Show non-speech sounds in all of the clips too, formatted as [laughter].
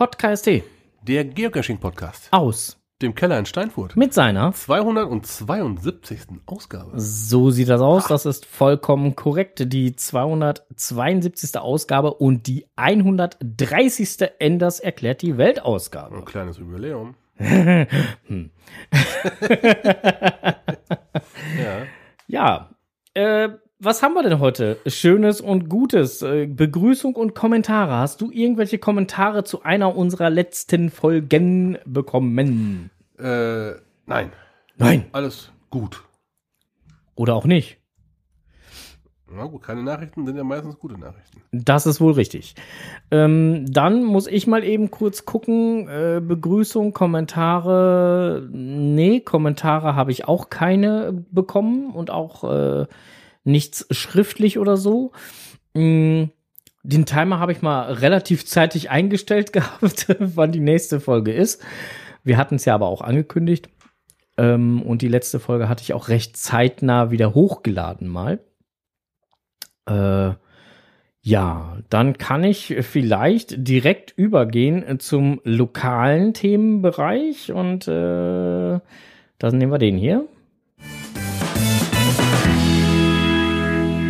Podcast Der Geocaching-Podcast. aus Dem Keller in Steinfurt. mit seiner. 272. Ausgabe. So sieht das aus. Das ist vollkommen korrekt. Die 272. Ausgabe und die 130. Enders erklärt die Weltausgabe. Ein kleines Jubiläum. [laughs] [laughs] ja. Ja, äh, was haben wir denn heute? Schönes und Gutes. Äh, Begrüßung und Kommentare. Hast du irgendwelche Kommentare zu einer unserer letzten Folgen bekommen? Äh, nein. Nein. Alles gut. Oder auch nicht. Na gut, keine Nachrichten sind ja meistens gute Nachrichten. Das ist wohl richtig. Ähm, dann muss ich mal eben kurz gucken. Äh, Begrüßung, Kommentare. Nee, Kommentare habe ich auch keine bekommen und auch äh, nichts schriftlich oder so. Mm, den Timer habe ich mal relativ zeitig eingestellt [laughs] gehabt, wann die nächste Folge ist. Wir hatten es ja aber auch angekündigt. Ähm, und die letzte Folge hatte ich auch recht zeitnah wieder hochgeladen mal. Äh, ja, dann kann ich vielleicht direkt übergehen zum lokalen Themenbereich und äh, dann nehmen wir den hier.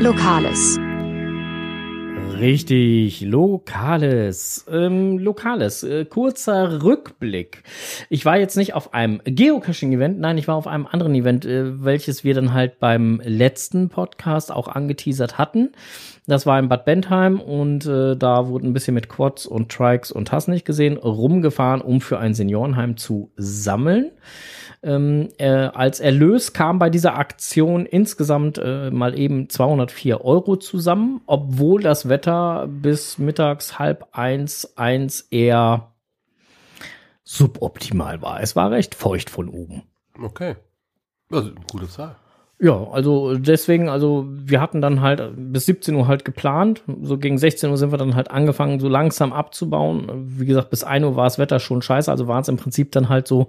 Lokales. Richtig, Lokales. Ähm, Lokales, äh, kurzer Rückblick. Ich war jetzt nicht auf einem Geocaching-Event, nein, ich war auf einem anderen Event, äh, welches wir dann halt beim letzten Podcast auch angeteasert hatten. Das war in Bad Bentheim und äh, da wurde ein bisschen mit Quads und Trikes und hast nicht gesehen rumgefahren, um für ein Seniorenheim zu sammeln. Ähm, äh, als Erlös kam bei dieser Aktion insgesamt äh, mal eben 204 Euro zusammen, obwohl das Wetter bis mittags halb eins, eins eher suboptimal war. Es war recht feucht von oben. Okay. Also, gute Zahl. Ja, also deswegen, also wir hatten dann halt bis 17 Uhr halt geplant. So gegen 16 Uhr sind wir dann halt angefangen, so langsam abzubauen. Wie gesagt, bis 1 Uhr war das Wetter schon scheiße. Also waren es im Prinzip dann halt so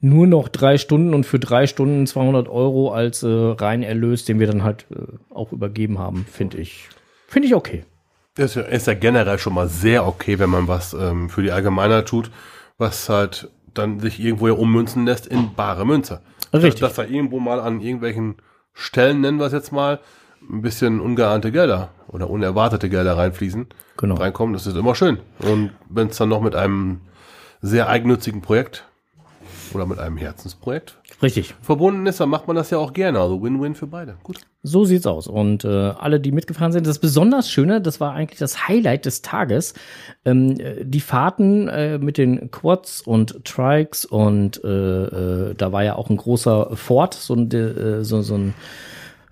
nur noch drei Stunden und für drei Stunden 200 Euro als äh, rein Erlös, den wir dann halt äh, auch übergeben haben, finde ich, finde ich okay. Ist ja, ist ja generell schon mal sehr okay, wenn man was ähm, für die Allgemeinheit tut, was halt dann sich irgendwo ja ummünzen lässt in bare Münze. Richtig. Dass, dass da irgendwo mal an irgendwelchen Stellen, nennen wir es jetzt mal, ein bisschen ungeahnte Gelder oder unerwartete Gelder reinfließen, Genau. reinkommen, das ist immer schön. Und wenn es dann noch mit einem sehr eigennützigen Projekt oder mit einem Herzensprojekt Richtig. verbunden ist, dann macht man das ja auch gerne. Also Win-Win für beide. Gut. So sieht's aus. Und äh, alle, die mitgefahren sind, das besonders Schöne, das war eigentlich das Highlight des Tages. Ähm, äh, die Fahrten äh, mit den Quads und Trikes und äh, äh, da war ja auch ein großer Ford, so ein, äh, so, so ein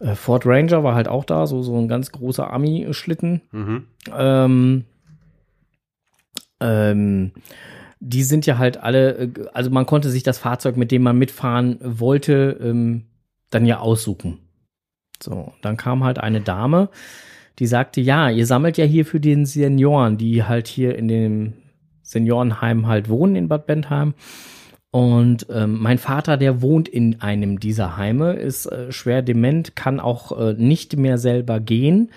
äh, Ford Ranger war halt auch da, so, so ein ganz großer Ami-Schlitten. Mhm. Ähm, ähm, die sind ja halt alle, äh, also man konnte sich das Fahrzeug, mit dem man mitfahren wollte, ähm, dann ja aussuchen. So, dann kam halt eine Dame, die sagte, ja, ihr sammelt ja hier für den Senioren, die halt hier in dem Seniorenheim halt wohnen in Bad Bentheim. Und ähm, mein Vater, der wohnt in einem dieser Heime, ist äh, schwer dement, kann auch äh, nicht mehr selber gehen.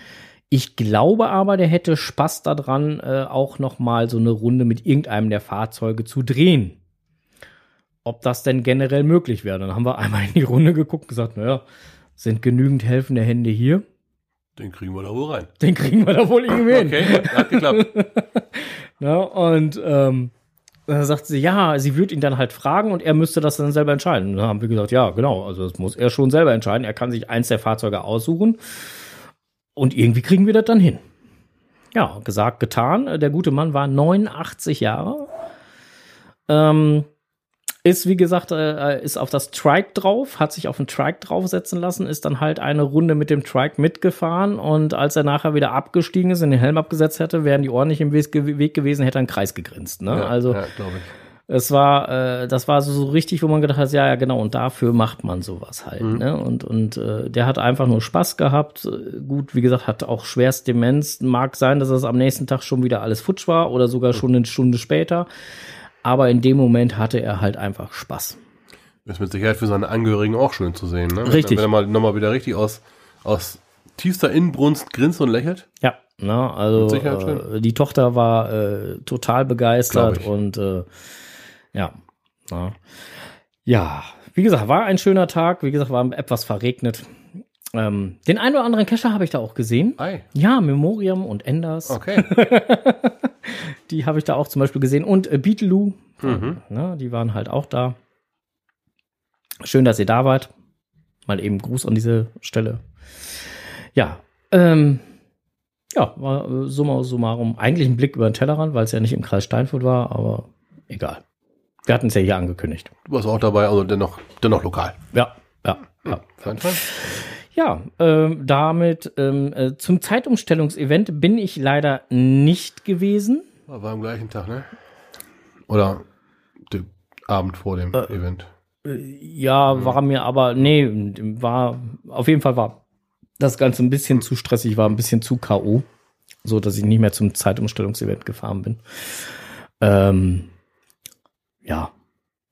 Ich glaube aber, der hätte Spaß daran, äh, auch noch mal so eine Runde mit irgendeinem der Fahrzeuge zu drehen. Ob das denn generell möglich wäre. Dann haben wir einmal in die Runde geguckt und gesagt, naja, sind genügend helfende Hände hier. Den kriegen wir da wohl rein. Den kriegen wir da wohl irgendwie hin. Okay, hat geklappt. [laughs] Ja, und ähm, dann sagt sie, ja, sie würde ihn dann halt fragen und er müsste das dann selber entscheiden. Und dann haben wir gesagt, ja, genau, also das muss er schon selber entscheiden. Er kann sich eins der Fahrzeuge aussuchen und irgendwie kriegen wir das dann hin. Ja, gesagt, getan. Der gute Mann war 89 Jahre. Ähm, ist, wie gesagt, äh, ist auf das Trike drauf, hat sich auf den Trike draufsetzen lassen, ist dann halt eine Runde mit dem Trike mitgefahren und als er nachher wieder abgestiegen ist, in den Helm abgesetzt hätte, wären die ordentlich im Weg, Weg gewesen, hätte er einen Kreis gegrinst. Ne? Ja, also ja, glaube ich. Es war, äh, das war so, so richtig, wo man gedacht hat, ja, ja, genau, und dafür macht man sowas halt. Mhm. Ne? Und, und äh, der hat einfach nur Spaß gehabt. Äh, Gut, wie gesagt, hat auch schwerst Demenz. Mag sein, dass es am nächsten Tag schon wieder alles futsch war oder sogar schon eine Stunde später. Aber in dem Moment hatte er halt einfach Spaß. Ist mit Sicherheit für seine Angehörigen auch schön zu sehen. Ne? Richtig. Wenn er mal nochmal wieder richtig aus, aus tiefster Inbrunst grinst und lächelt. Ja, Na, also Sicherheit schön. äh, die Tochter war äh, total begeistert und äh, ja. Ja, wie gesagt, war ein schöner Tag. Wie gesagt, war etwas verregnet. Ähm, den einen oder anderen Kescher habe ich da auch gesehen. Ei, Ja, Memoriam und Enders. okay. [laughs] Die habe ich da auch zum Beispiel gesehen. Und äh, Beetleloo, mhm. ne, die waren halt auch da. Schön, dass ihr da wart. Mal eben Gruß an diese Stelle. Ja, ähm, ja, war äh, summa summarum eigentlich ein Blick über den Tellerrand, weil es ja nicht im Kreis Steinfurt war, aber egal. Wir hatten es ja hier angekündigt. Du warst auch dabei, also dennoch, dennoch lokal. Ja, ja, ja. Fein, fein. Ja, ähm, damit ähm, äh, zum Zeitumstellungsevent bin ich leider nicht gewesen. War am gleichen Tag, ne? Oder der Abend vor dem Event. Ja, war mir aber, nee, war, auf jeden Fall war das Ganze ein bisschen zu stressig, war ein bisschen zu K.O., so dass ich nicht mehr zum Zeitumstellungsevent gefahren bin. Ähm, ja,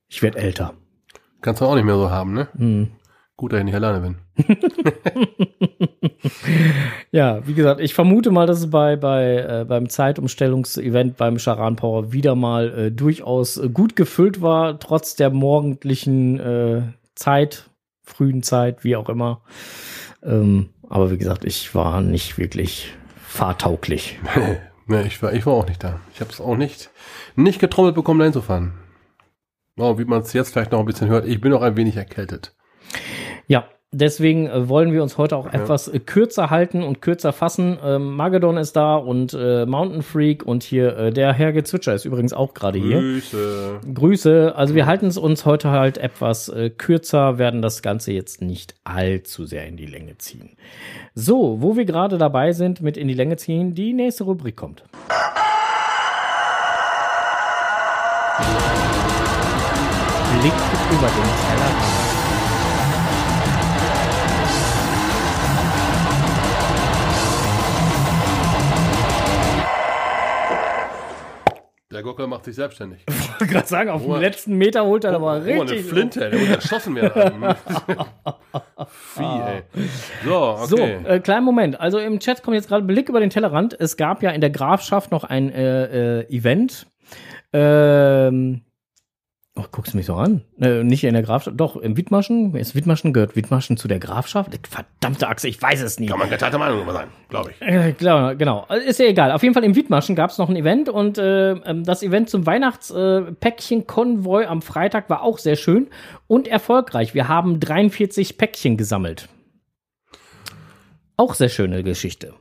ich werde älter. Kannst du auch nicht mehr so haben, ne? Hm. Gut, dass ich nicht alleine bin. [laughs] Ja, wie gesagt, ich vermute mal, dass es bei, bei äh, beim Zeitumstellungsevent beim Charan Power wieder mal äh, durchaus äh, gut gefüllt war, trotz der morgendlichen äh, Zeit, frühen Zeit, wie auch immer. Ähm, aber wie gesagt, ich war nicht wirklich fahrtauglich. [laughs] ne, ich war, ich war auch nicht da. Ich habe es auch nicht, nicht getrommelt bekommen, dahin zu fahren. Oh, wie man es jetzt vielleicht noch ein bisschen hört, ich bin auch ein wenig erkältet. Ja, deswegen äh, wollen wir uns heute auch etwas äh, kürzer halten und kürzer fassen. Ähm, Magedon ist da und äh, Mountain Freak und hier äh, der Herr Gezwitscher ist übrigens auch gerade hier. Grüße. Grüße. Also wir halten es uns heute halt etwas äh, kürzer, werden das Ganze jetzt nicht allzu sehr in die Länge ziehen. So, wo wir gerade dabei sind mit in die Länge ziehen, die nächste Rubrik kommt. Blick über den Tellerrand. Der Gockel macht sich selbstständig. [laughs] Ich wollte gerade sagen, auf Oh, dem letzten Meter holt er aber Oh, eine richtig. Flinte, der wird erschossen werden. [laughs] Vieh, ey. So, So, okay. äh, kleinen Moment. Also im Chat kommt jetzt gerade Blick über den Tellerrand. Es gab ja in der Grafschaft noch ein äh, äh, Event. Ähm, oh, guckst du mich so an? Äh, nicht in der Grafschaft, doch, in Wittmaschen. Ist Wittmaschen gehört Wittmaschen zu der Grafschaft? Verdammte Achse, ich weiß es nicht. Kann man geteilter Meinung darüber sein, glaube ich. Äh, klar, genau. Ist ja egal. Auf jeden Fall im Wiedmaschen gab es noch ein Event und äh, ähm, das Event zum Weihnachtspäckchen-Konvoi am Freitag war auch sehr schön und erfolgreich. Wir haben 43 Päckchen gesammelt. Auch sehr schöne Geschichte.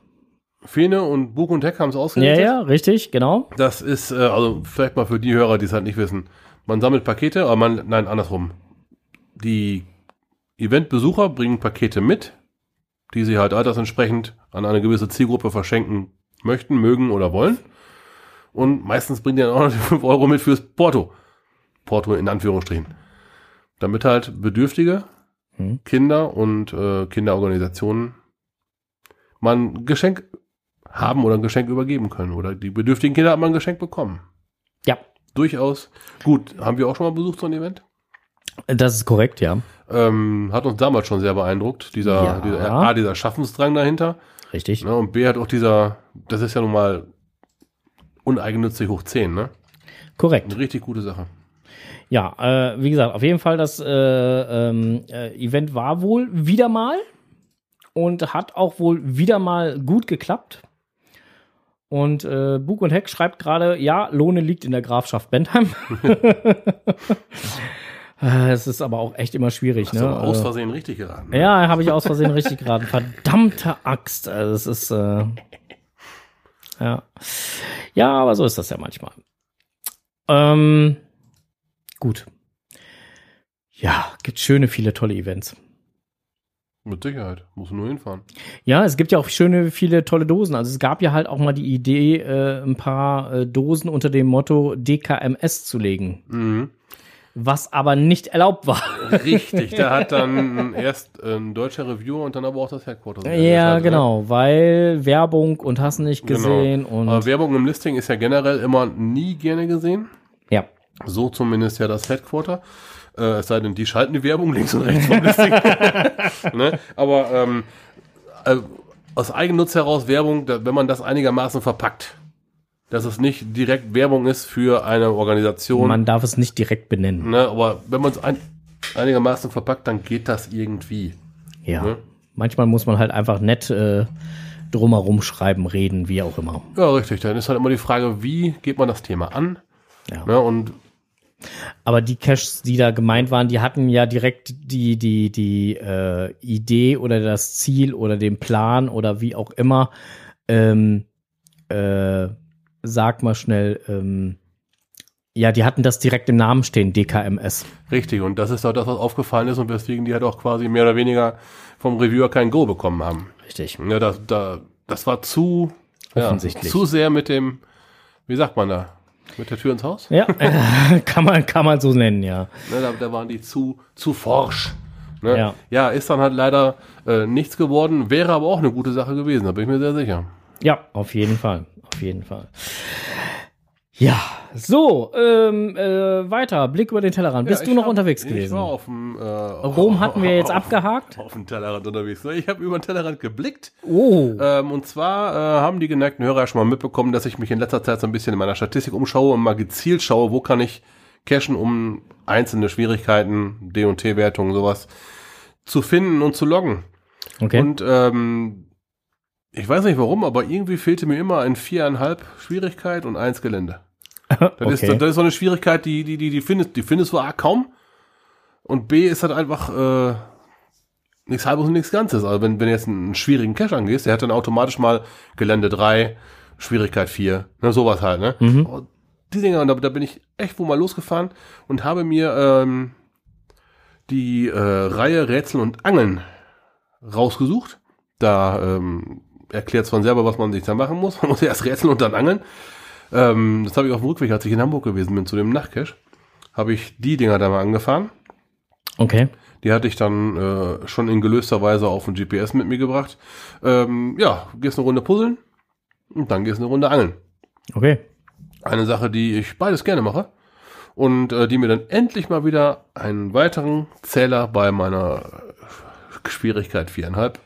Fene und Bug und Heck haben es Ja, ausgerichtet. ja, richtig, genau. Das ist, äh, also vielleicht mal für die Hörer, die es halt nicht wissen. Man sammelt Pakete, aber man, nein, andersrum. Die Eventbesucher bringen Pakete mit, die sie halt altersentsprechend an eine gewisse Zielgruppe verschenken möchten, mögen oder wollen. Und meistens bringen die dann auch noch [laughs] die 5 Euro mit fürs Porto. Porto in Anführungsstrichen. Damit halt Bedürftige, Hm. Kinder und äh, Kinderorganisationen man ein Geschenk haben oder ein Geschenk übergeben können. Oder die bedürftigen Kinder haben ein Geschenk bekommen. Ja, Durchaus. Gut, haben wir auch schon mal besucht, so ein Event? das ist korrekt, ja. Ähm, hat uns damals schon sehr beeindruckt, dieser, Ja. dieser A, dieser Schaffensdrang dahinter. Richtig. Ne, und B hat auch dieser, das ist ja nun mal uneigennützig hoch 10, ne? Korrekt. Eine richtig gute Sache. Ja, äh, wie gesagt, auf jeden Fall, das äh, ähm, äh, Event war wohl wieder mal und hat auch wohl wieder mal gut geklappt. Und äh, Bug und Heck schreibt gerade, ja, Lohne liegt in der Grafschaft Bentheim. [laughs] Äh, Es ist aber auch echt immer schwierig, Hast du ne? aber aus Also- Versehen richtig geraten. Ne? ja, habe ich aus Versehen richtig geraten. Verdammte Axt. Also es ist äh, ja. Ja, aber so ist das ja manchmal. Ähm, gut. Ja, gibt schöne, viele tolle Events. Mit Sicherheit. Muss nur hinfahren. Ja, es gibt ja auch schöne, viele tolle Dosen. Also es gab ja halt auch mal die Idee, äh, ein paar äh, Dosen unter dem Motto DKMS zu legen, Mhm. was aber nicht erlaubt war. Richtig, da hat dann [laughs] erst ein deutscher Reviewer und dann aber auch das Headquarter. ja, ne? genau, weil Werbung und hast nicht gesehen und Aber Werbung im Listing ist ja generell immer nie gerne gesehen. ja. So zumindest ja das Headquarter. Äh, es sei denn, die schalten die Werbung links und rechts vom Listing. [laughs] ne? Aber ähm, äh, aus Eigennutz heraus Werbung, da, wenn man das einigermaßen verpackt. Dass es nicht direkt Werbung ist für eine Organisation. Man darf es nicht direkt benennen. Ne, aber wenn man es ein, einigermaßen verpackt, dann geht das irgendwie. Ja. Ne? Manchmal muss man halt einfach nett äh, drumherum schreiben, reden, wie auch immer. Ja, richtig. Dann ist halt immer die Frage, wie geht man das Thema an? Ja. Ne, und Aber die Caches, die da gemeint waren, die hatten ja direkt die, die, die äh, Idee oder das Ziel oder den Plan oder wie auch immer. Ähm, äh, sag mal schnell, ähm, ja, die hatten das direkt im Namen stehen, DKMS. richtig. Und das ist auch das, was aufgefallen ist und weswegen die halt auch quasi mehr oder weniger vom Reviewer kein Go bekommen haben. Richtig. Ja, das, da, das war zu, ja, zu sehr mit dem, wie sagt man da, mit der Tür ins Haus? Ja, [laughs] kann man, kann man so nennen, ja. Ne, da, da waren die zu, zu forsch. Ne? Ja. ja, ist dann halt leider äh, nichts geworden, wäre aber auch eine gute Sache gewesen, da bin ich mir sehr sicher. Ja, auf jeden Fall. Auf jeden Fall. Ja, so, ähm, äh, weiter. Blick über den Tellerrand. Bist Ja, du ich noch hab- unterwegs Ich gewesen? war auf dem, äh, Rom hatten wir [laughs] jetzt auf, abgehakt. Auf dem Tellerrand unterwegs. Ich habe über den Tellerrand geblickt. Oh. Ähm, und zwar äh, haben die geneigten Hörer ja schon mal mitbekommen, dass ich mich in letzter Zeit so ein bisschen in meiner Statistik umschaue und mal gezielt schaue, wo kann ich cachen, um einzelne Schwierigkeiten, D- und T-Wertungen, sowas zu finden und zu loggen. Okay. Und ähm, ich weiß nicht warum, aber irgendwie fehlte mir immer ein viereinhalb Schwierigkeit und eins Gelände. [laughs] Das, ist, okay. das ist so eine Schwierigkeit, die, die, die, die findest, die findest du A kaum. Und B ist halt einfach äh, nichts halbes und nichts Ganzes. Also wenn, wenn du jetzt einen schwierigen Cache angehst, der hat dann automatisch mal Gelände 3, Schwierigkeit 4, ne, sowas halt, ne? Mhm. Oh, Die Dinger, und da, da bin ich echt wo mal losgefahren und habe mir ähm, die äh, Reihe Rätsel und Angeln rausgesucht. Da ähm, erklärt es von selber, was man sich da machen muss. Man muss erst rätseln und dann angeln. Ähm, das habe ich auf dem Rückweg, als ich in Hamburg gewesen bin, zu dem Nachtcache, habe ich die Dinger da mal angefahren. okay. Die hatte ich dann äh, schon in gelöster Weise auf dem GPS mit mir gebracht. Ähm, ja, gehst eine Runde puzzeln und dann gehst eine Runde angeln. Okay. Eine Sache, die ich beides gerne mache und äh, die mir dann endlich mal wieder einen weiteren Zähler bei meiner Schwierigkeit viereinhalb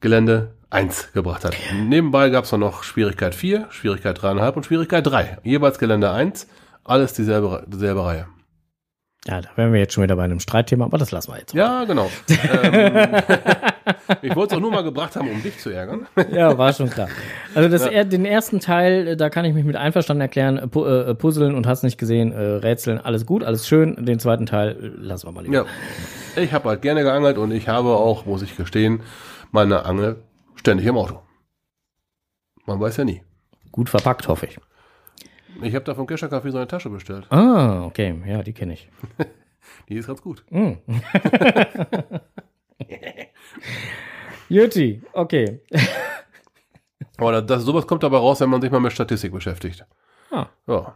Gelände 1 gebracht hat. Nebenbei gab es noch Schwierigkeit 4, Schwierigkeit 3,5 und Schwierigkeit 3. Jeweils Gelände 1, alles dieselbe, dieselbe Reihe. Ja, da wären wir jetzt schon wieder bei einem Streitthema, aber das lassen wir jetzt. Ja, genau. ähm, [laughs] ich wollte es auch nur mal gebracht haben, um dich zu ärgern. [laughs] Ja, war schon klar. Also das, er, den ersten Teil, äh, da kann ich mich mit einverstanden erklären, äh, pu äh, Puzzeln und hast nicht gesehen, äh, Rätseln, alles gut, alles schön. Den zweiten Teil äh, lassen wir mal lieber. Ja, ich habe halt gerne geangelt und ich habe auch, muss ich gestehen, meine Angel ständig im Auto. Man weiß ja nie. Gut verpackt, hoffe ich. Ich habe da vom Kescher Café so eine Tasche bestellt. Ah, okay, ja, die kenne ich. [laughs] Die ist ganz gut. Mm. [laughs] Juti, okay. [laughs] Aber das, sowas kommt dabei raus, wenn man sich mal mit Statistik beschäftigt. Ah. Ja.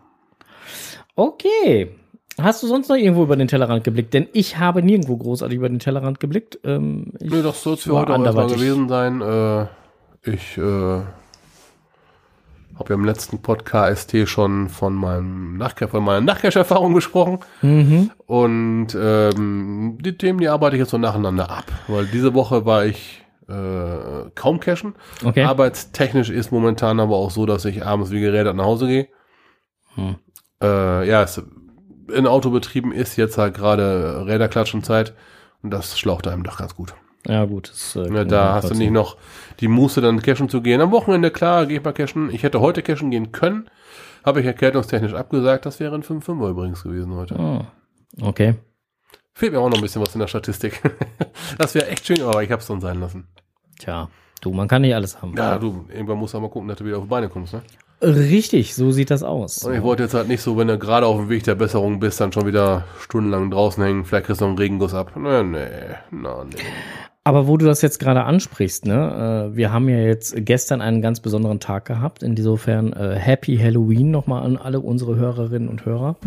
Okay. Hast du sonst noch irgendwo über den Tellerrand geblickt? Denn ich habe nirgendwo großartig über den Tellerrand geblickt. Ähm, ich Nee, das soll es für heute auch gewesen sein. Äh, ich äh, habe ja im letzten Podcast schon von meinem Nachcache, von meiner Nachcache-Erfahrung gesprochen. Mhm. Und ähm, die Themen, die arbeite ich jetzt so nacheinander ab. Weil diese Woche war ich äh, kaum cashen. Okay. Arbeitstechnisch ist momentan aber auch so, dass ich abends wie gerädert nach Hause gehe. Hm. Äh, ja, es, in Autobetrieben ist jetzt halt gerade Räderklatschenzeit und das schlaucht einem doch ganz gut. Ja, gut. Das, äh, Ja, da hast du nicht noch die Muße, dann cashen zu gehen. Am Wochenende, klar, gehe ich mal cashen. Ich hätte heute cashen gehen können. Habe ich erkältungstechnisch abgesagt. Das wäre ein 5-5er übrigens gewesen heute. Ah, okay. Fehlt mir auch noch ein bisschen was in der Statistik. [laughs] das wäre echt schön, aber ich habe es dann sein lassen. Tja, du, man kann nicht alles haben. Ja, du, irgendwann musst du mal gucken, dass du wieder auf die Beine kommst, ne? Richtig, so sieht das aus. Und ich wollte jetzt halt nicht so, wenn du gerade auf dem Weg der Besserung bist, dann schon wieder stundenlang draußen hängen, vielleicht kriegst du noch einen Regenguss ab. Nee, nee, na, nee. Aber wo du das jetzt gerade ansprichst, ne, äh, wir haben ja jetzt gestern einen ganz besonderen Tag gehabt. Insofern äh, Happy Halloween nochmal an alle unsere Hörerinnen und Hörer.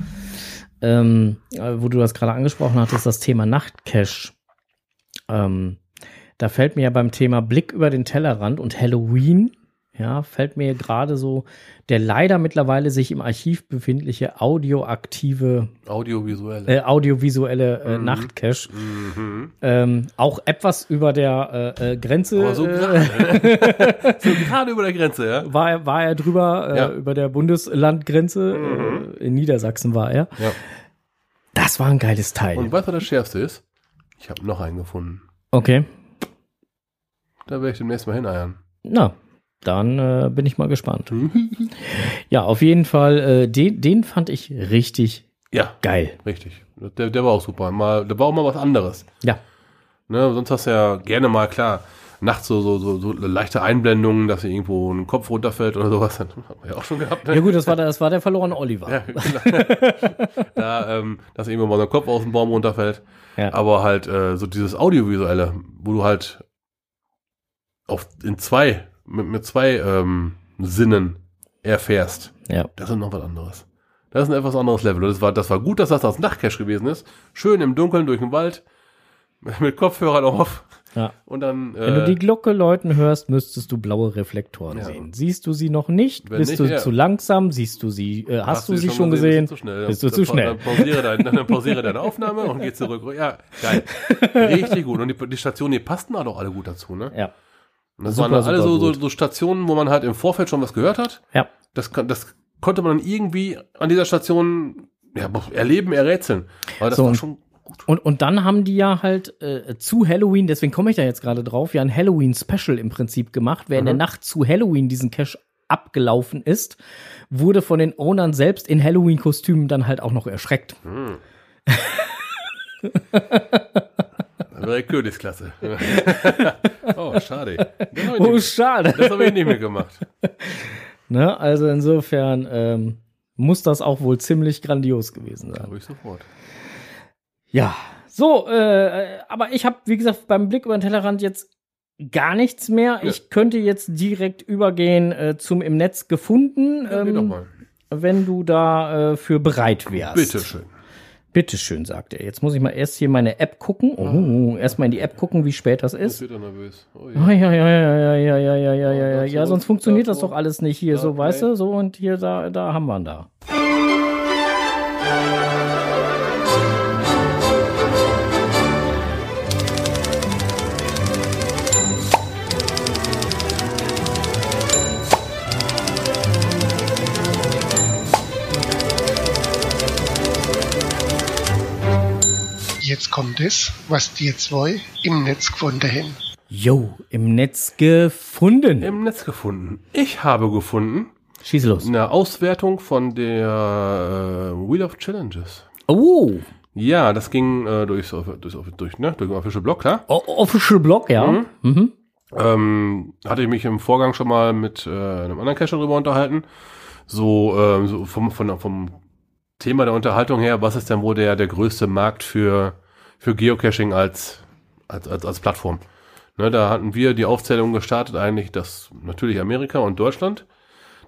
Ähm, äh, wo du das gerade angesprochen hattest, das Thema Nachtcash. Ähm, da fällt mir ja beim Thema Blick über den Tellerrand und Halloween, ja, fällt mir gerade so der leider mittlerweile sich im Archiv befindliche audioaktive, Audiovisuell. äh, audiovisuelle äh, Mhm. Nachtcache. Mhm. Ähm, auch etwas über der äh, äh, Grenze. Aber so äh, [laughs] gerade. so über der Grenze, ja. war, er- war er drüber, äh, Ja. über der Bundeslandgrenze. Mhm. In Niedersachsen war er. ja. Das war ein geiles Teil. Und weißt du, was das Schärfste ist? Ich habe noch einen gefunden. okay. Da werde ich demnächst mal hineiern. Na, dann äh, bin ich mal gespannt. [laughs] Ja, auf jeden Fall, äh, den, den fand ich richtig ja, geil. richtig. Der, der war auch super. Mal, der war auch mal was anderes. Ja. Ne, sonst hast du ja gerne mal, klar, nachts so, so, so, so leichte Einblendungen, dass dir irgendwo ein Kopf runterfällt oder sowas. [laughs] Das hat man ja auch schon gehabt. Ne? Ja gut, das war der, das war der verlorene Oliver. [laughs] Ja, genau. da, ähm, dass irgendwann mal so ein Kopf aus dem Baum runterfällt. Ja. Aber halt äh, so dieses Audiovisuelle, wo du halt auf, in zwei, mit, mit zwei ähm, Sinnen erfährst, Ja. das ist noch was anderes. Das ist ein etwas anderes Level. Und das war, das war gut, dass das das Nachtcache gewesen ist. Schön im Dunkeln durch den Wald, [laughs] mit Kopfhörern auf. Ja. Und dann, Wenn du äh, die Glocke läuten hörst, müsstest du blaue Reflektoren Ja. sehen. Siehst du sie noch nicht? Wenn Bist nicht, du ja. zu langsam? Siehst du sie? Äh, hast, du sie schon bist gesehen? du zu schnell. Bist du zu schnell? Dann pausiere, dein, dann pausiere deine Aufnahme und geh zurück. Ja, geil. [laughs] Richtig gut. Und die, die Stationen, die passten halt auch alle gut dazu, ne? Ja. Und das Super, waren alle so, so, so Stationen, wo man halt im Vorfeld schon was gehört hat. Ja. Das, das konnte man dann irgendwie an dieser Station ja, erleben, errätseln. Aber das So, war und- schon gut. Und, und dann haben die ja halt äh, zu Halloween, deswegen komme ich da jetzt gerade drauf, ja ein Halloween-Special im Prinzip gemacht. Wer in der Mhm. Nacht zu Halloween diesen Cache abgelaufen ist, wurde von den Ownern selbst in Halloween-Kostümen dann halt auch noch erschreckt. Hm. [laughs] Wäre Königsklasse. [laughs] oh, schade. Habe Oh, nicht- schade. das hab ich nicht mehr gemacht. [laughs] Ne? Also insofern ähm, muss das auch wohl ziemlich grandios gewesen sein. Glaube ich sofort. Ja, so, äh, aber ich habe, wie gesagt, beim Blick über den Tellerrand jetzt gar nichts mehr. Ja. Ich könnte jetzt direkt übergehen äh, zum im Netz gefunden, Ja, ähm, wenn du da äh, für bereit wärst. Bitteschön. Bitteschön, sagt er. Jetzt muss ich mal erst hier meine App gucken. Oh, erst mal in die App gucken, wie spät das Jetzt ist. wird er nervös. Oh, Ah, ja, ja, ja, ja, ja, ja, ja, ja, ja, ja, dazu, ja, sonst funktioniert das doch alles nicht hier, so, weißt du, so und hier, da, da haben wir ihn da. Jetzt kommt es, was die zwei im Netz gefunden haben. Yo, im Netz gefunden. Im Netz gefunden. Ich habe gefunden Schieß los. eine Auswertung von der äh, Wheel of Challenges. Oh, Ja, das ging äh, durchs, durchs, durch, ne, durch den Official Blog, klar. O- Official Blog, ja. Mhm. Mhm. Ähm, hatte ich mich im Vorgang schon mal mit äh, einem anderen Cacher darüber unterhalten. So, ähm, so vom, von, vom Thema der Unterhaltung her, was ist denn wohl der, der größte Markt für, für Geocaching als, als, als, als Plattform? Ne, da hatten wir die Aufzählung gestartet, eigentlich, dass natürlich Amerika und Deutschland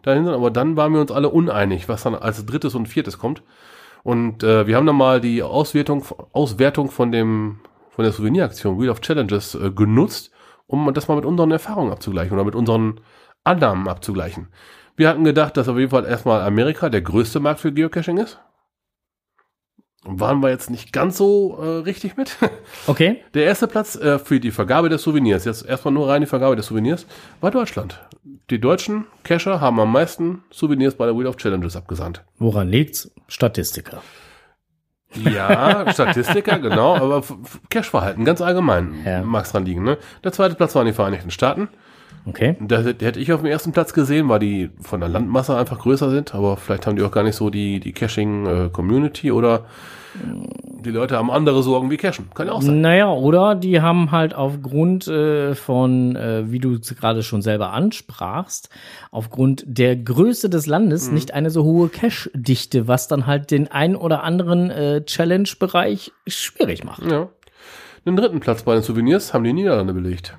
dahin sind, aber dann waren wir uns alle uneinig, was dann als drittes und viertes kommt. Und äh, wir haben dann mal die Auswertung, Auswertung von dem von der Souveniraktion Wheel of Challenges äh, genutzt, um das mal mit unseren Erfahrungen abzugleichen oder mit unseren Annahmen abzugleichen. Wir hatten gedacht, dass auf jeden Fall erstmal Amerika der größte Markt für Geocaching ist. Waren wir jetzt nicht ganz so äh, richtig mit. [laughs] Okay. Der erste Platz äh, für die Vergabe der Souvenirs, jetzt erstmal nur rein die Vergabe der Souvenirs, war Deutschland. Die deutschen Cacher haben am meisten Souvenirs bei der Wheel of Challenges abgesandt. Woran liegt's? Statistiker. Ja, [laughs] Statistiker, genau, aber Cache-Verhalten ganz allgemein Ja. mag es dran liegen. Ne? Der zweite Platz waren die Vereinigten Staaten. Okay. Da hätte ich auf dem ersten Platz gesehen, weil die von der Landmasse einfach größer sind, aber vielleicht haben die auch gar nicht so die, die Caching-Community oder die Leute haben andere Sorgen wie Cachen. Kann ja auch sein. Naja, oder die haben halt aufgrund äh, von, äh, wie du es gerade schon selber ansprachst, aufgrund der Größe des Landes Mhm. nicht eine so hohe Cache-Dichte, was dann halt den ein oder anderen äh, Challenge-Bereich schwierig macht. Ja. Den dritten Platz bei den Souvenirs haben die Niederlande belegt.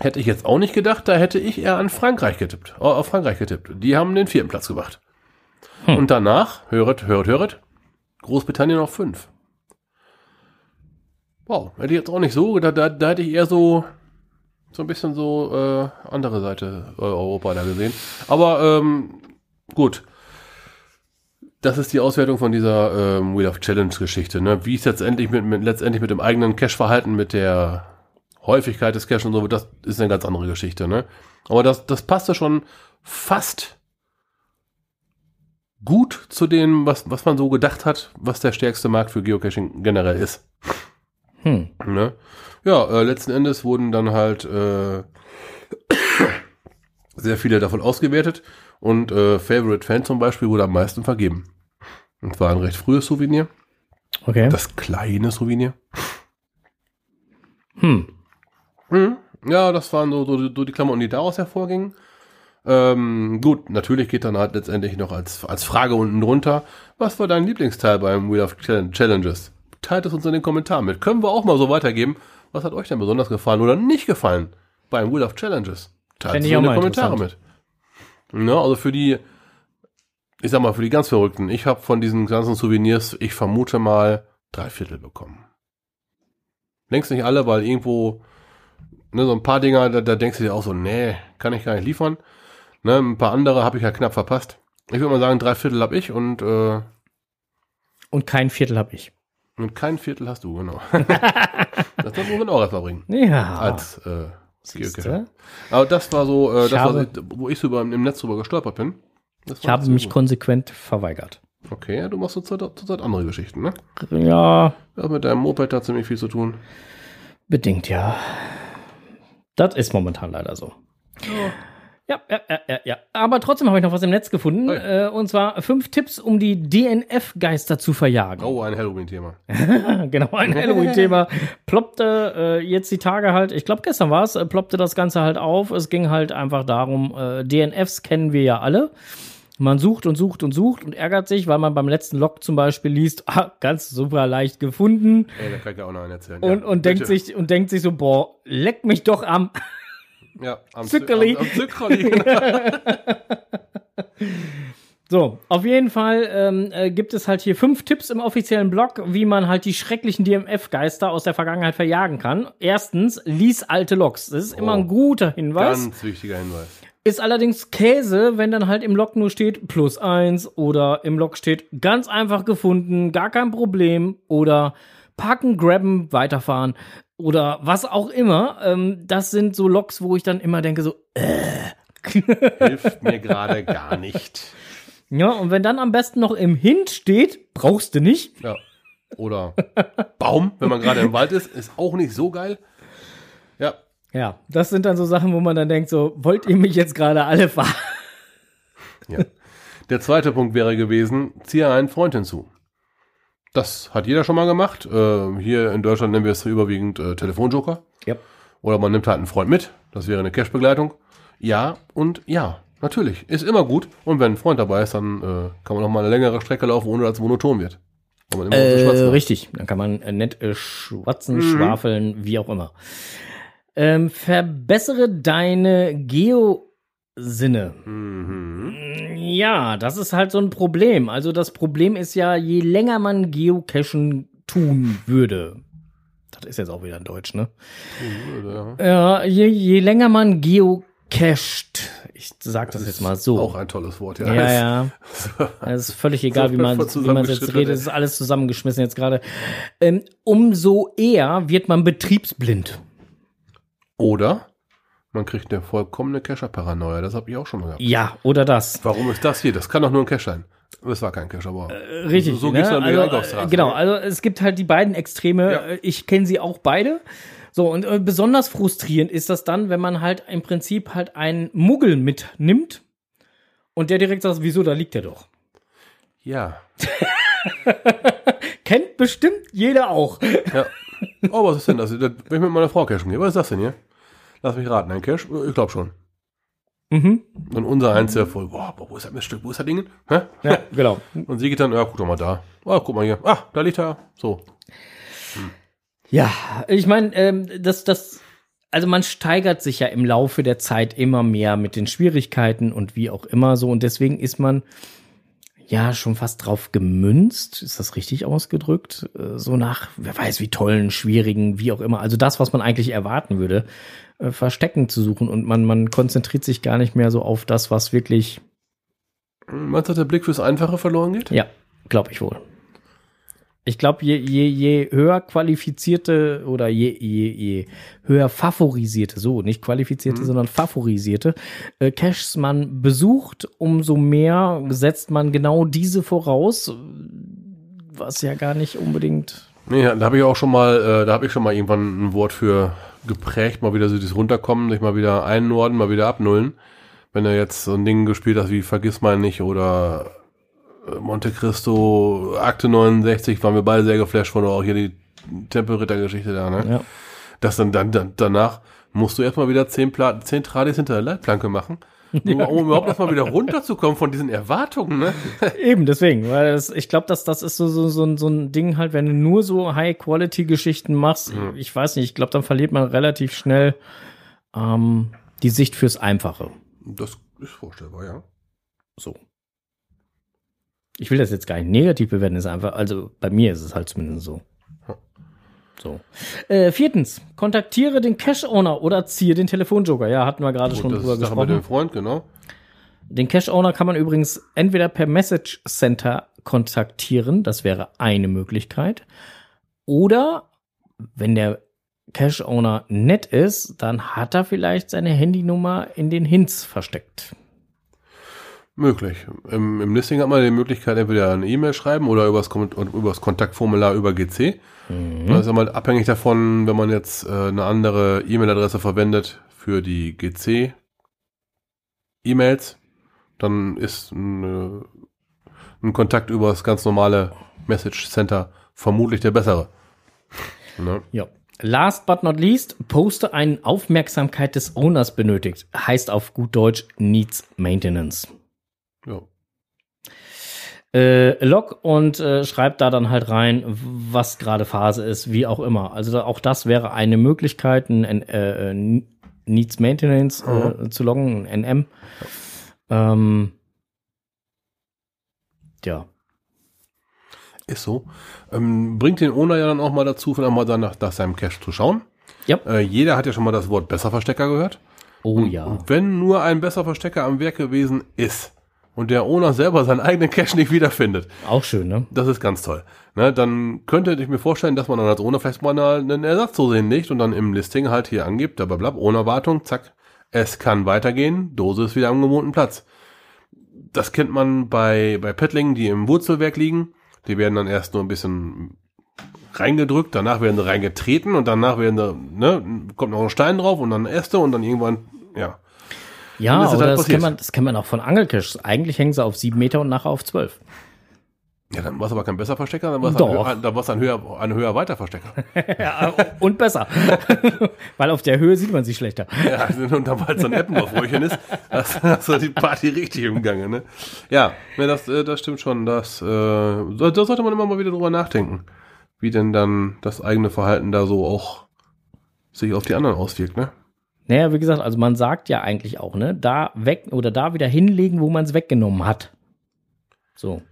Hätte ich jetzt auch nicht gedacht, da hätte ich eher an Frankreich getippt, äh, auf Frankreich getippt. Die haben den vierten Platz gemacht. Und danach, höret, höret, höret, Großbritannien auf fünf. Wow, hätte ich jetzt auch nicht so gedacht, da, da hätte ich eher so So ein bisschen so äh, andere Seite äh, Europa da gesehen. Aber ähm, gut. Das ist die Auswertung von dieser ähm, Wheel of Challenge Geschichte. Ne? Wie es letztendlich mit, mit, letztendlich mit dem eigenen Cache-Verhalten, mit der Häufigkeit des Cache und so, das ist eine ganz andere Geschichte. Ne? Aber das, das passte schon fast gut zu dem, was, was man so gedacht hat, was der stärkste Markt für Geocaching generell ist. Hm. Ne? Ja, äh, letzten Endes wurden dann halt äh, sehr viele davon ausgewertet und äh, Favorite Fan zum Beispiel wurde am meisten vergeben. Und zwar ein recht frühes Souvenir. Okay. Das kleine Souvenir. hm. Mhm. Ja, das waren so, so, so die Klamotten, die daraus hervorgingen. Ähm, gut, natürlich geht dann halt letztendlich noch als, als Frage unten drunter, was war dein Lieblingsteil beim Wheel of Challenges? Teilt es uns in den Kommentaren mit. Können wir auch mal so weitergeben. Was hat euch denn besonders gefallen oder nicht gefallen beim Wheel of Challenges? Teilt es in den mal Kommentare mit. Ja, also für die, ich sag mal, für die ganz Verrückten, ich habe von diesen ganzen Souvenirs, ich vermute mal, drei Viertel bekommen. Längst nicht alle, weil irgendwo, ne, so ein paar Dinger, da, da denkst du dir auch so, nee, kann ich gar nicht liefern. Ne, ein paar andere habe ich ja knapp verpasst. Ich würde mal sagen, drei Viertel habe ich und, äh, Und kein Viertel habe ich. und kein Viertel hast du, genau. [laughs] das muss man auch erstmal bringen. Ja. Als äh, Siehste? Aber das war so, äh, das, habe- ich, wo ich so über, im Netz drüber gestolpert bin. Das Ich war habe mich gut. konsequent verweigert. Okay, ja, du machst zurzeit, zurzeit andere Geschichten, ne? Ja, Du hast mit deinem Moped da ziemlich viel zu tun. bedingt, ja. Das ist momentan leider so. Ja, ja, ja, ja, ja. Aber trotzdem habe ich noch was im Netz gefunden. Hey. Äh, und zwar fünf Tipps, um die DNF-Geister zu verjagen. Oh, ein Halloween-Thema. [laughs] genau, ein Halloween-Thema. Ploppte äh, jetzt die Tage halt, ich glaube gestern war es, äh, ploppte das Ganze halt auf. Es ging halt einfach darum, äh, DNFs kennen wir ja alle. Man sucht und sucht und sucht und ärgert sich, weil man beim letzten Log zum Beispiel liest, [laughs] ah, ganz super leicht gefunden Ey, da kann ich auch noch einen erzählen. und, ja, und denkt sich und denkt sich so, boah, leck mich doch am. [laughs] ja, am Zuckerli. Am, am Zuckerli. [laughs] So, auf jeden Fall ähm, äh, gibt es halt hier fünf Tipps im offiziellen Blog, wie man halt die schrecklichen DMF-Geister aus der Vergangenheit verjagen kann. Erstens, lies alte Logs. Das ist immer Oh. ein guter Hinweis. Ganz wichtiger Hinweis. Ist allerdings Käse, wenn dann halt im Log nur steht plus eins oder im Log steht ganz einfach gefunden, gar kein Problem oder packen, grabben, weiterfahren oder was auch immer. Ähm, das sind so Logs, wo ich dann immer denke so, Hilft mir gerade [laughs] gar nicht. ja, und wenn dann am besten noch im Hint steht, brauchst du nicht. Ja. Oder Baum, wenn man gerade im Wald ist, ist auch nicht so geil. Ja, das sind dann so Sachen, wo man dann denkt so, wollt ihr mich jetzt gerade alle fahren? ja. Der zweite Punkt wäre gewesen, ziehe einen Freund hinzu. Das hat jeder schon mal gemacht. Äh, hier in Deutschland nennen wir es überwiegend äh, Telefonjoker. Ja. Oder man nimmt halt einen Freund mit. Das wäre eine Cash-Begleitung. Ja und ja, natürlich. Ist immer gut. Und wenn ein Freund dabei ist, dann äh, kann man noch mal eine längere Strecke laufen, ohne dass es monoton wird. Äh, richtig, dann kann man äh, nett äh, schwatzen, Mhm. schwafeln, wie auch immer. Ähm, verbessere deine Geo-Sinne. Mhm. Ja, das ist halt so ein Problem. Also das Problem ist ja, je länger man Geocachen tun würde, das ist jetzt auch wieder in Deutsch, ne? Ja. Ja, je, je länger man geocached, ich sag das, jetzt mal so. Auch ein tolles Wort, ja. Ja, ja. [laughs] Es ist völlig egal, wie man man jetzt redet. Es ist alles zusammengeschmissen jetzt gerade. Ähm, umso eher wird man betriebsblind. Oder man kriegt eine vollkommene Cacher-Paranoia. Das habe ich auch schon mal gehabt. Ja, oder das. Warum ist das hier? Das kann doch nur ein Cache sein. Das war kein Cache, aber Richtig. so, so ne? geht's dann also, Einkaufsstraße. äh, Genau, also es gibt halt die beiden Extreme. Ja. Äh, Ich kenne sie auch beide. So, und äh, besonders frustrierend ist das dann, wenn man halt im Prinzip halt einen Muggel mitnimmt und der direkt sagt, wieso, da liegt er doch. Ja. [laughs] Kennt bestimmt jeder auch. ja. Oh, was ist denn das? Das- Wenn ich mit meiner Frau cashen gehe, was ist das denn hier? Lass mich raten, ein Cache? Ich glaube schon. Mhm. Und unser eins der voll, boah, boah, wo ist das Miststück, wo ist das Ding? Hä? Ja, [laughs] genau. Und sie geht dann, ja, guck doch mal da. Ah, guck mal hier. Ah, da liegt er. So. Ja, ich meine, ähm, das, das, also man steigert sich ja im Laufe der Zeit immer mehr mit den Schwierigkeiten und wie auch immer so. Und deswegen ist man, ja schon fast drauf gemünzt, ist das richtig ausgedrückt? Äh, so nach, wer weiß, wie tollen, schwierigen, wie auch immer. Also das, was man eigentlich erwarten würde, äh, Verstecken zu suchen und man, man konzentriert sich gar nicht mehr so auf das, was wirklich. Meinst du, dass der Blick fürs Einfache verloren geht? Ja, glaube ich wohl. Ich glaube, je, je, je höher qualifizierte oder je, je, je höher favorisierte, so nicht qualifizierte, mhm. sondern favorisierte äh, Caches man besucht, umso mehr setzt man genau diese voraus, was ja gar nicht unbedingt. Nee, da habe ich auch schon mal, äh, da habe ich schon mal irgendwann ein Wort für geprägt, mal wieder so dieses Runterkommen, sich mal wieder einnorden, mal wieder abnullen. Wenn er jetzt so ein Ding gespielt hat wie Vergiss mal nicht oder Monte Cristo, Akte 69, waren wir beide sehr geflasht von, auch hier die Tempelritter-Geschichte da, ne? Ja. Das dann, dann, dann, danach musst du erstmal wieder zehn, Pla zehn Tradis hinter der Leitplanke machen. [laughs] Um, um überhaupt erstmal wieder runterzukommen von diesen Erwartungen, ne? [laughs] Eben, deswegen, weil es, ich glaube, dass das ist so, so, so, so ein Ding halt, wenn du nur so High-Quality-Geschichten machst, mhm. ich weiß nicht, ich glaube, dann verliert man relativ schnell ähm, die Sicht fürs Einfache. Das ist vorstellbar, ja. So ich will das jetzt gar nicht negativ bewerten, ist einfach, also bei mir ist es halt zumindest so. So. Äh, viertens, kontaktiere den Cash-Owner oder ziehe den Telefonjoker. Ja, hatten wir gerade schon drüber gesprochen. Mit dem Freund, genau. Den Cash-Owner kann man übrigens entweder per Message Center kontaktieren, das wäre eine Möglichkeit. Oder wenn der Cash-Owner nett ist, dann hat er vielleicht seine Handynummer in den Hints versteckt. Möglich. Im, Im, Listing hat man die Möglichkeit, entweder eine E-Mail schreiben oder übers, übers Kontaktformular über GC. Mhm. Das ist immer abhängig davon, wenn man jetzt äh, eine andere E-Mail-Adresse verwendet für die GC E-Mails, dann ist eine, ein Kontakt über das ganz normale Message Center vermutlich der bessere. [laughs] Ne? Ja. Last but not least, poste einen Aufmerksamkeit des Owners benötigt. Heißt auf gut Deutsch needs maintenance. Ja. Äh, log und äh, schreibt da dann halt rein, was gerade Phase ist, wie auch immer. Also da, auch das wäre eine Möglichkeit, ein äh, Needs Maintenance äh, mhm. zu loggen, ein NM. Ähm, ja. Ist so. Ähm, bringt den Owner ja dann auch mal dazu, vielleicht mal nach, nach seinem Cache zu schauen. Ja. Äh, jeder hat ja schon mal das Wort Besserverstecker gehört. Oh ja. Und wenn nur ein Besserverstecker am Werk gewesen ist, und der Owner selber seinen eigenen Cache nicht wiederfindet. Auch schön, ne? Das ist ganz toll. Ne, dann könnte ich mir vorstellen, dass man dann als Owner vielleicht mal einen Ersatz so hinlegt und dann im Listing halt hier angibt, blablabla, ohne Wartung, zack, es kann weitergehen, Dose ist wieder am gewohnten Platz. Das kennt man bei, bei Pettlingen, die im Wurzelwerk liegen. Die werden dann erst nur ein bisschen reingedrückt, danach werden sie reingetreten und danach werden sie, ne, kommt noch ein Stein drauf und dann Äste und dann irgendwann, ja. Ja, oder halt das, kennt man, das kennt man auch von Angelcaches. Eigentlich hängen sie auf sieben Meter und nachher auf zwölf. Ja, dann war es aber kein besser Verstecker, dann war es ein, ein höher, ein höher weiter Verstecker. [laughs] ja, und besser. [laughs] Weil auf der Höhe sieht man sich schlechter. ja, [laughs] und dann weil es so ein Eppendorf-Röhrchen ist, hast, hast du die Party richtig im Gange, ne? Ja, ne, das, äh, das stimmt schon. Das, äh, da sollte man immer mal wieder drüber nachdenken, wie denn dann das eigene Verhalten da so auch sich auf die anderen auswirkt, ne? Naja, wie gesagt, also man sagt ja eigentlich auch, ne, da weg oder da wieder hinlegen, wo man es weggenommen hat. So.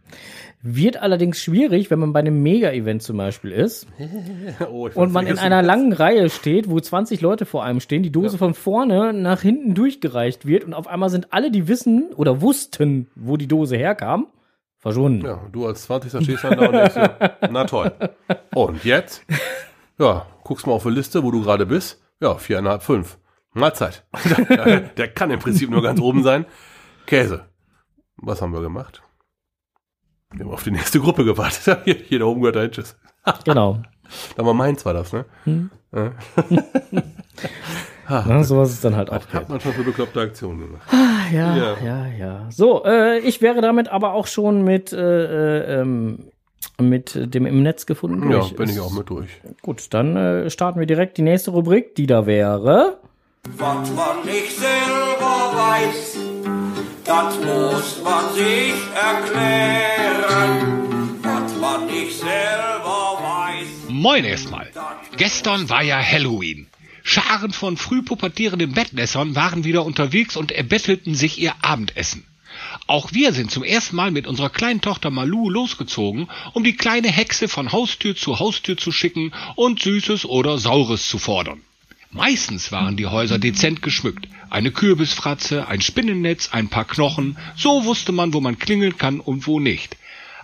Wird allerdings schwierig, wenn man bei einem Mega-Event zum Beispiel ist [laughs] oh, und man in einer langen Reihe steht, wo 20 Leute vor einem stehen, die Dose ja. von vorne nach hinten durchgereicht wird und auf einmal sind alle, die wissen oder wussten, wo die Dose herkam, verschwunden. Ja, du als 20. stehst dann da und denkst [laughs] na toll. Und jetzt? Ja, guckst mal auf die Liste, wo du gerade bist. Ja, viereinhalb, fünf. Mahlzeit. [laughs] der kann im Prinzip nur ganz oben sein. Käse. Was haben wir gemacht? Wir haben auf die nächste Gruppe gewartet. [laughs] Hier, da oben gehört ein Tschüss. [laughs] genau. Da war Mainz war das, ne? Hm. Ja. Na, sowas ist dann halt auch. Hat man schon für bekloppte Aktionen gemacht. Ah, ja, ja, ja, ja. So, äh, ich wäre damit aber auch schon mit, äh, äh ähm, mit dem im Netz gefunden. Ja, bin ich auch mit durch. Gut, dann äh, starten wir direkt die nächste Rubrik, die da wäre. Was man nicht selber weiß, das muss man sich erklären. Was man nicht selber weiß. Moin erstmal. Gestern war ja Halloween. Scharen von früh pubertierenden Bettnässern waren wieder unterwegs und erbettelten sich ihr Abendessen. Auch wir sind zum ersten Mal mit unserer kleinen Tochter Malu losgezogen, um die kleine Hexe von Haustür zu Haustür zu schicken und Süßes oder Saures zu fordern. Meistens waren die Häuser dezent geschmückt. Eine Kürbisfratze, ein Spinnennetz, ein paar Knochen, so wusste man, wo man klingeln kann und wo nicht.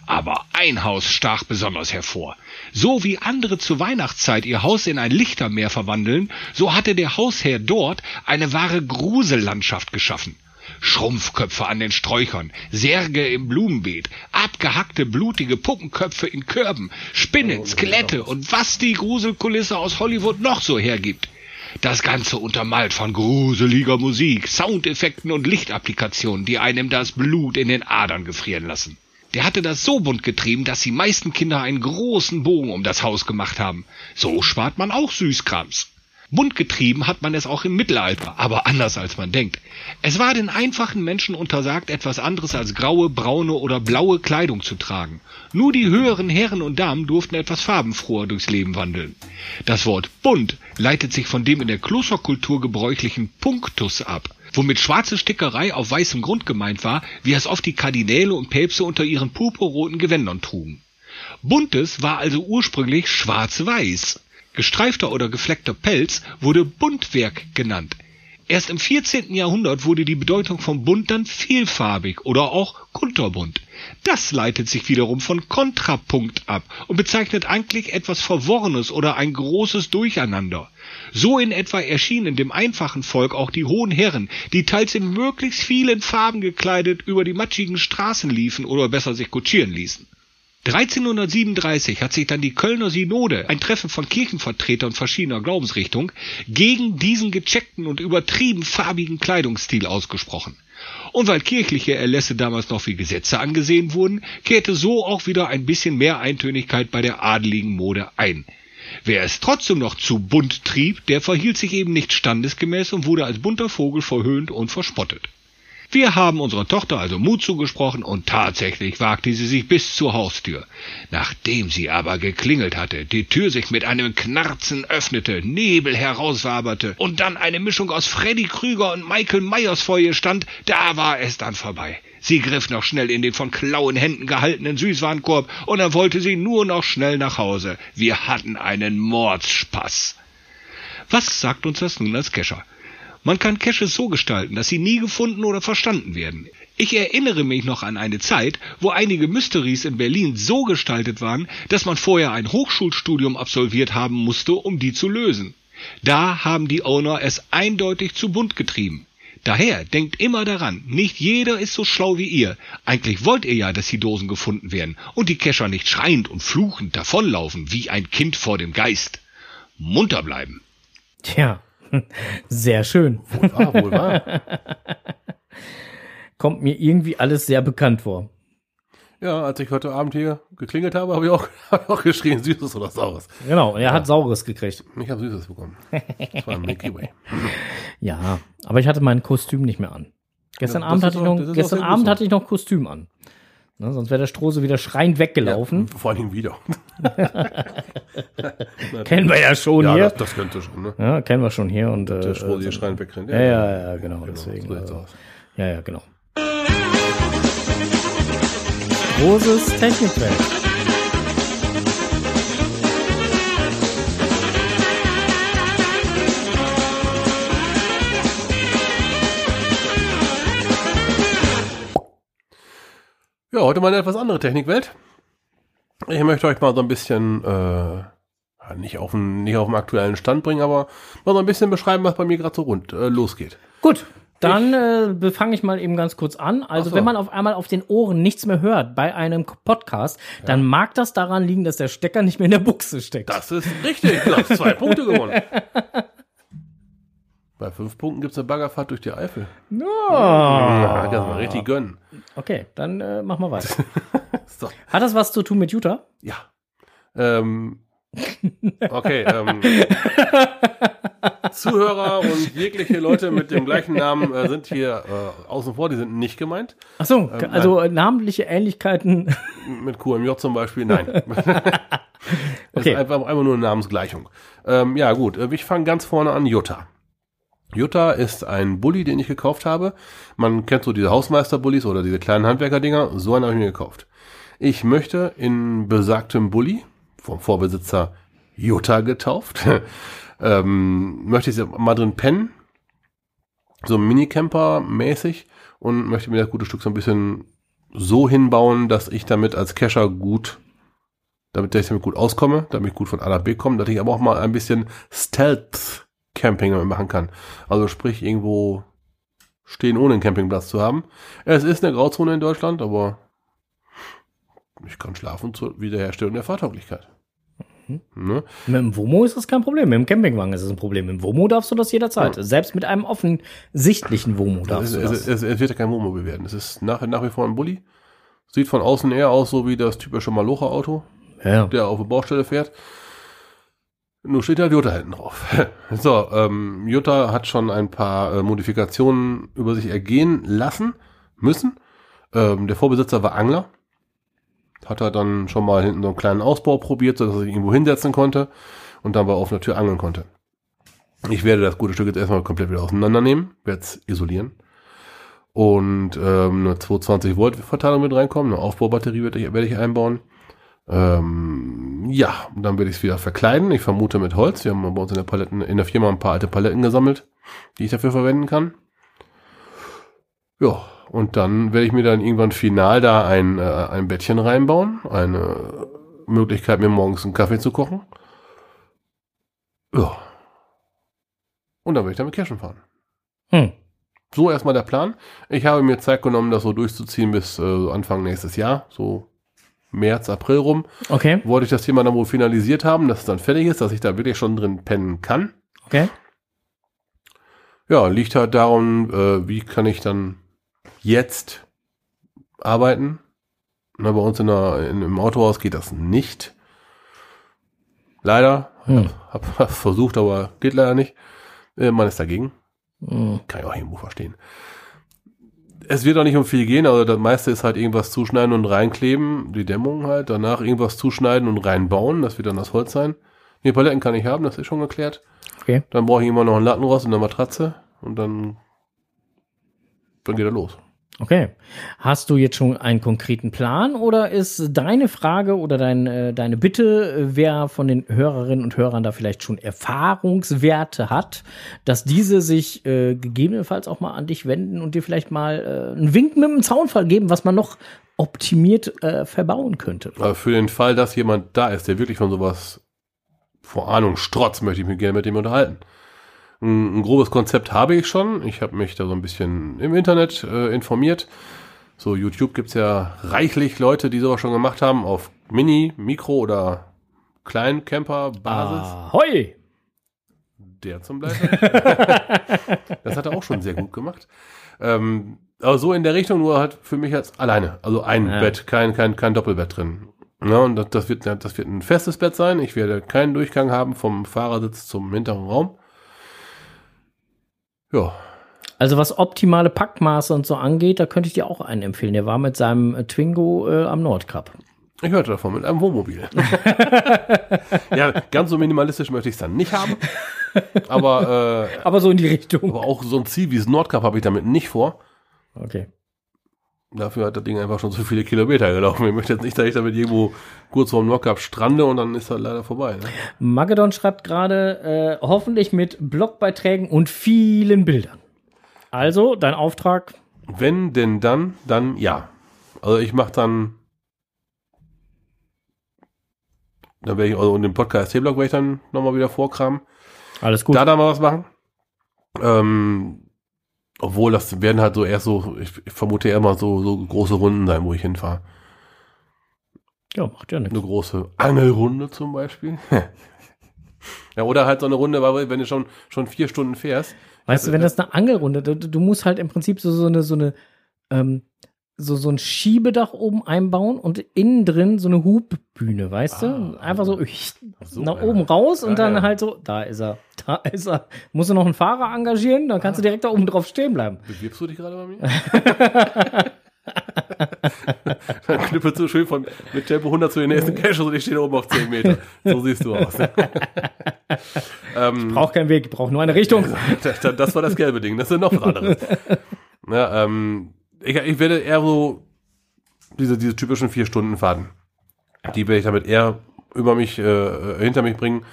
Aber ein Haus stach besonders hervor. So wie andere zur Weihnachtszeit ihr Haus in ein Lichtermeer verwandeln, so hatte der Hausherr dort eine wahre Grusellandschaft geschaffen. Schrumpfköpfe an den Sträuchern, Särge im Blumenbeet, abgehackte, blutige Puppenköpfe in Körben, Spinnen, Skelette und was die Gruselkulisse aus Hollywood noch so hergibt. Das Ganze untermalt von gruseliger Musik, Soundeffekten und Lichtapplikationen, die einem das Blut in den Adern gefrieren lassen. Der hatte das so bunt getrieben, dass die meisten Kinder einen großen Bogen um das Haus gemacht haben. So spart man auch Süßkrams. Bunt getrieben hat man es auch im Mittelalter, aber anders als man denkt. Es war den einfachen Menschen untersagt, etwas anderes als graue, braune oder blaue Kleidung zu tragen. Nur die höheren Herren und Damen durften etwas farbenfroher durchs Leben wandeln. Das Wort bunt leitet sich von dem in der Klosterkultur gebräuchlichen Punctus ab, womit schwarze Stickerei auf weißem Grund gemeint war, wie es oft die Kardinäle und Päpste unter ihren purpurroten Gewändern trugen. Buntes war also ursprünglich schwarz-weiß. Gestreifter oder gefleckter Pelz wurde Buntwerk genannt. Erst im 14. Jahrhundert wurde die Bedeutung von bunt dann vielfarbig oder auch kunterbunt. Das leitet sich wiederum von Kontrapunkt ab und bezeichnet eigentlich etwas Verworrenes oder ein großes Durcheinander. So in etwa erschienen dem einfachen Volk auch die hohen Herren, die teils in möglichst vielen Farben gekleidet über die matschigen Straßen liefen oder besser sich kutschieren ließen. 1337 hat sich dann die Kölner Synode, ein Treffen von Kirchenvertretern verschiedener Glaubensrichtung, gegen diesen gecheckten und übertrieben farbigen Kleidungsstil ausgesprochen. Und weil kirchliche Erlässe damals noch wie Gesetze angesehen wurden, kehrte so auch wieder ein bisschen mehr Eintönigkeit bei der adeligen Mode ein. Wer es trotzdem noch zu bunt trieb, der verhielt sich eben nicht standesgemäß und wurde als bunter Vogel verhöhnt und verspottet. Wir haben unserer Tochter also Mut zugesprochen und tatsächlich wagte sie sich bis zur Haustür. Nachdem sie aber geklingelt hatte, die Tür sich mit einem Knarzen öffnete, Nebel herauswaberte und dann eine Mischung aus Freddy Krüger und Michael Myers vor ihr stand, da war es dann vorbei. Sie griff noch schnell in den von klauen Händen gehaltenen Süßwarenkorb und dann wollte sie nur noch schnell nach Hause. Wir hatten einen Mordsspaß. Was sagt uns das nun als Kescher? Man kann Caches so gestalten, dass sie nie gefunden oder verstanden werden. Ich erinnere mich noch an eine Zeit, wo einige Mysteries in Berlin so gestaltet waren, dass man vorher ein Hochschulstudium absolviert haben musste, um die zu lösen. Da haben die Owner es eindeutig zu bunt getrieben. Daher denkt immer daran, nicht jeder ist so schlau wie ihr. Eigentlich wollt ihr ja, dass die Dosen gefunden werden und die Kescher nicht schreiend und fluchend davonlaufen wie ein Kind vor dem Geist. Munter bleiben. Tja, [laughs] sehr schön. Wohl wahr, wohl wahr. [laughs] Kommt mir irgendwie alles sehr bekannt vor. Ja, als ich heute Abend hier geklingelt habe, habe ich auch, [laughs] hab ich auch geschrien, Süßes oder Saures. Genau, er hat Saures gekriegt. Ich habe Süßes bekommen. Das war ein Milky Way. Ja, aber ich hatte mein Kostüm nicht mehr an. Gestern Ja, Abend hatte ich noch, gestern Abend hatte ich noch Kostüm an. Ne, sonst wäre der Strose wieder schreiend weggelaufen. Ja, vor allen Dingen wieder. [laughs] Kennen wir ja schon Ja, hier. das, das könnte schon, ne? ja, kennen wir schon hier und äh, Der äh, hier schreien wegrennt. Ja, ja, ja, genau, Genau, deswegen. so also, ja, ja, genau. Großes Technikwelt. Ja, heute mal eine etwas andere Technikwelt. Ich möchte euch mal so ein bisschen, äh, ja, nicht auf den, nicht auf den aktuellen Stand bringen, aber mal so ein bisschen beschreiben, was bei mir gerade so rund äh, losgeht. Gut, dann äh, fange ich mal eben ganz kurz an. Also so. wenn man auf einmal auf den Ohren nichts mehr hört bei einem Podcast, dann mag das daran liegen, dass der Stecker nicht mehr in der Buchse steckt. Das ist richtig, du hast zwei [laughs] Punkte gewonnen. Bei fünf Punkten gibt's eine Baggerfahrt durch die Eifel. Ja, das mal richtig gönnen. Okay, dann äh, mach mal weiter. [laughs] So. Hat das was zu tun mit Utah? Ja. Ähm, okay. Ähm, [laughs] Zuhörer und jegliche Leute mit dem gleichen Namen äh, sind hier äh, außen vor, die sind nicht gemeint. Ach so, also äh, namentliche Ähnlichkeiten. Mit QMJ zum Beispiel, nein. [laughs] Das Okay. ist einfach, einfach nur eine Namensgleichung. Ähm, ja, gut, äh, ich fange ganz vorne an, Jutta. Jutta ist ein Bulli, den ich gekauft habe. Man kennt so diese Hausmeister-Bullis oder diese kleinen Handwerker-Dinger. So einen habe ich mir gekauft. Ich möchte in besagtem Bulli, vom Vorbesitzer Jutta getauft, [laughs] ähm, möchte ich mal drin pennen. So Minicamper-mäßig und möchte mir das gute Stück so ein bisschen so hinbauen, dass ich damit als Cacher gut, damit ich damit gut auskomme, damit ich gut von A nach B komme, dass ich aber auch mal ein bisschen Stealth-Camping damit machen kann. Also sprich irgendwo stehen, ohne einen Campingplatz zu haben. Es ist eine Grauzone in Deutschland, aber ich kann schlafen zur Wiederherstellung der Fahrtauglichkeit. Ne? Mit dem Womo ist das kein Problem. Mit dem Campingwagen ist es ein Problem. Mit dem Womo darfst du das jederzeit. Selbst mit einem offensichtlichen Womo Es, darfst du es, das. es, es wird ja kein Wohnmobil werden. Es ist nach, nach wie vor ein Bulli. Sieht von außen eher aus, so wie das typische Malocha-Auto, Ja. der auf der Baustelle fährt. Nur steht halt Jutta hinten drauf. [laughs] so, ähm, Jutta hat schon ein paar äh, Modifikationen über sich ergehen lassen müssen. Ähm, der Vorbesitzer war Angler. Hat er dann schon mal hinten so einen kleinen Ausbau probiert, sodass er sich irgendwo hinsetzen konnte und dann bei offener Tür angeln konnte. Ich werde das gute Stück jetzt erstmal komplett wieder auseinandernehmen, werde es isolieren und ähm, eine 220 Volt Verteilung mit reinkommen, eine Aufbaubatterie werde ich, werde ich einbauen. Ähm, ja, und dann werde ich es wieder verkleiden. Ich vermute mit Holz. Wir haben bei uns in der Paletten, in der Firma ein paar alte Paletten gesammelt, die ich dafür verwenden kann. Ja, und dann werde ich mir dann irgendwann final da ein, äh, ein Bettchen reinbauen. Eine Möglichkeit, mir morgens einen Kaffee zu kochen. Ja. Und dann werde ich damit Cashen fahren. Hm. So erstmal der Plan. Ich habe mir Zeit genommen, das so durchzuziehen bis äh, Anfang nächstes Jahr, so März, April rum. Okay, Wollte ich das Thema dann wohl finalisiert haben, dass es dann fertig ist, dass ich da wirklich schon drin pennen kann. okay. Ja, liegt halt darum, äh, wie kann ich dann jetzt arbeiten. Na, bei uns in der, in, im Autohaus geht das nicht. Leider. Hm. Hab, hab versucht, aber geht leider nicht. Äh, man ist dagegen. Hm. Kann ich auch irgendwo verstehen. Es wird auch nicht um viel gehen, also das meiste ist halt irgendwas zuschneiden und reinkleben, die Dämmung halt, danach irgendwas zuschneiden und reinbauen, das wird dann das Holz sein. Nee, Paletten kann ich haben, das ist schon geklärt. Okay. Dann brauche ich immer noch einen Lattenrost und eine Matratze und dann, dann geht er los. Okay. Hast du jetzt schon einen konkreten Plan oder ist deine Frage oder dein, äh, deine Bitte, äh, wer von den Hörerinnen und Hörern da vielleicht schon Erfahrungswerte hat, dass diese sich äh, gegebenenfalls auch mal an dich wenden und dir vielleicht mal äh, einen Wink mit dem Zaunfall geben, was man noch optimiert äh, verbauen könnte? Aber für den Fall, dass jemand da ist, der wirklich von sowas vor Ahnung strotzt, möchte ich mich gerne mit dem unterhalten. Ein, ein grobes Konzept habe ich schon. Ich habe mich da so ein bisschen im Internet äh, informiert. So, YouTube gibt's ja reichlich Leute, die sowas schon gemacht haben, auf Mini, Mikro oder Kleincamper-Basis. Ahoi! Der zum Beispiel. [laughs] das hat er auch schon sehr gut gemacht. Ähm, aber so in der Richtung, nur halt für mich als alleine. Also ein Ja. Bett, kein, kein, kein Doppelbett drin. Ja, und das, das, wird, das wird ein festes Bett sein. Ich werde keinen Durchgang haben vom Fahrersitz zum hinteren Raum. Ja, Also was optimale Packmaße und so angeht, da könnte ich dir auch einen empfehlen. Der war mit seinem äh, Twingo äh, am Nordkap. ich hörte davon mit einem Wohnmobil. [laughs] ja, ganz so minimalistisch möchte ich es dann nicht haben. Aber, äh, [laughs] Aber so in die Richtung. aber auch so ein Ziel wie das Nordkap habe ich damit nicht vor. Okay. Dafür hat das Ding einfach schon so viele Kilometer gelaufen. Ich möchte jetzt nicht, dass ich damit irgendwo kurz vorm Nordkap strande und dann ist das leider vorbei. Ne? Magedon schreibt gerade, äh, hoffentlich mit Blogbeiträgen und vielen Bildern. Also, dein Auftrag. Wenn denn dann, dann ja. Also ich mache dann, dann werde ich, also in dem Podcast T-Blog werde ich dann nochmal wieder vorkramen. Alles gut. Da dann mal was machen. Ähm, obwohl das werden halt so erst so, ich, ich vermute eher mal so, so große Runden sein, wo ich hinfahre. ja, macht ja nichts. Eine große Angelrunde zum Beispiel. [laughs] ja, oder halt so eine Runde, weil wenn du schon, schon vier Stunden fährst. Weißt du, wenn das eine Angelrunde, du, du musst halt im Prinzip so, so eine, so eine, ähm, so, so ein Schiebedach oben einbauen und innen drin so eine Hubbühne, weißt du? Ah, Einfach so, so, nach ja. oben raus und Ja, dann ja. halt so, da ist er, [laughs] da ist er. Musst du noch einen Fahrer engagieren, dann kannst du direkt da oben drauf stehen bleiben. Bewirbst du dich gerade bei mir? [laughs] [laughs] Dann knüppelst du schön von, mit Tempo 100 zu den nächsten Cache und ich stehe da oben auf 10 Meter. So siehst du aus. ähm, Braucht keinen Weg, braucht nur eine Richtung. das, war das gelbe Ding, das ist noch was anderes. Ja, ähm, ich, ich werde eher so diese, diese typischen vier Stunden Fahrten. Die werde ich damit eher über mich, äh, hinter mich bringen.